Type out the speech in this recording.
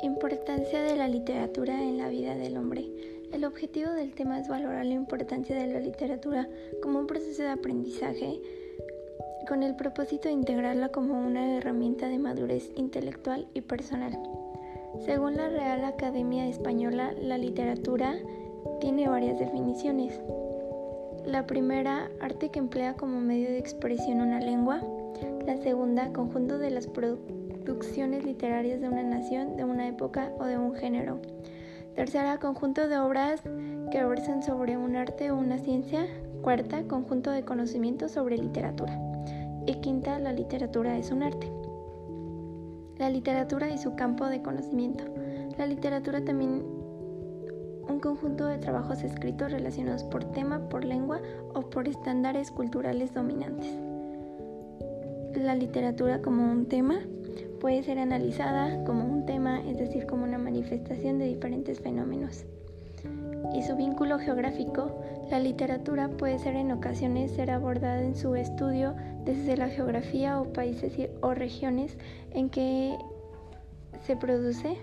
Importancia de la literatura en la vida del hombre. El objetivo del tema es valorar la importancia de la literatura como un proceso de aprendizaje con el propósito de integrarla como una herramienta de madurez intelectual y personal. Según la Real Academia Española, la literatura tiene varias definiciones. La primera, arte que emplea como medio de expresión una lengua. La segunda, conjunto de las producciones literarias de una nación, de una época o de un género. Tercera, conjunto de obras que versan sobre un arte o una ciencia. Cuarta, conjunto de conocimientos sobre literatura. Y quinta, la literatura es un arte. La literatura y su campo de conocimiento. La literatura también un conjunto de trabajos escritos relacionados por tema, por lengua o por estándares culturales dominantes. La literatura como un tema puede ser analizada como un tema, es decir, como una manifestación de diferentes fenómenos. Y su vínculo geográfico, la literatura puede ser en ocasiones ser abordada en su estudio desde la geografía o países o regiones en que se produce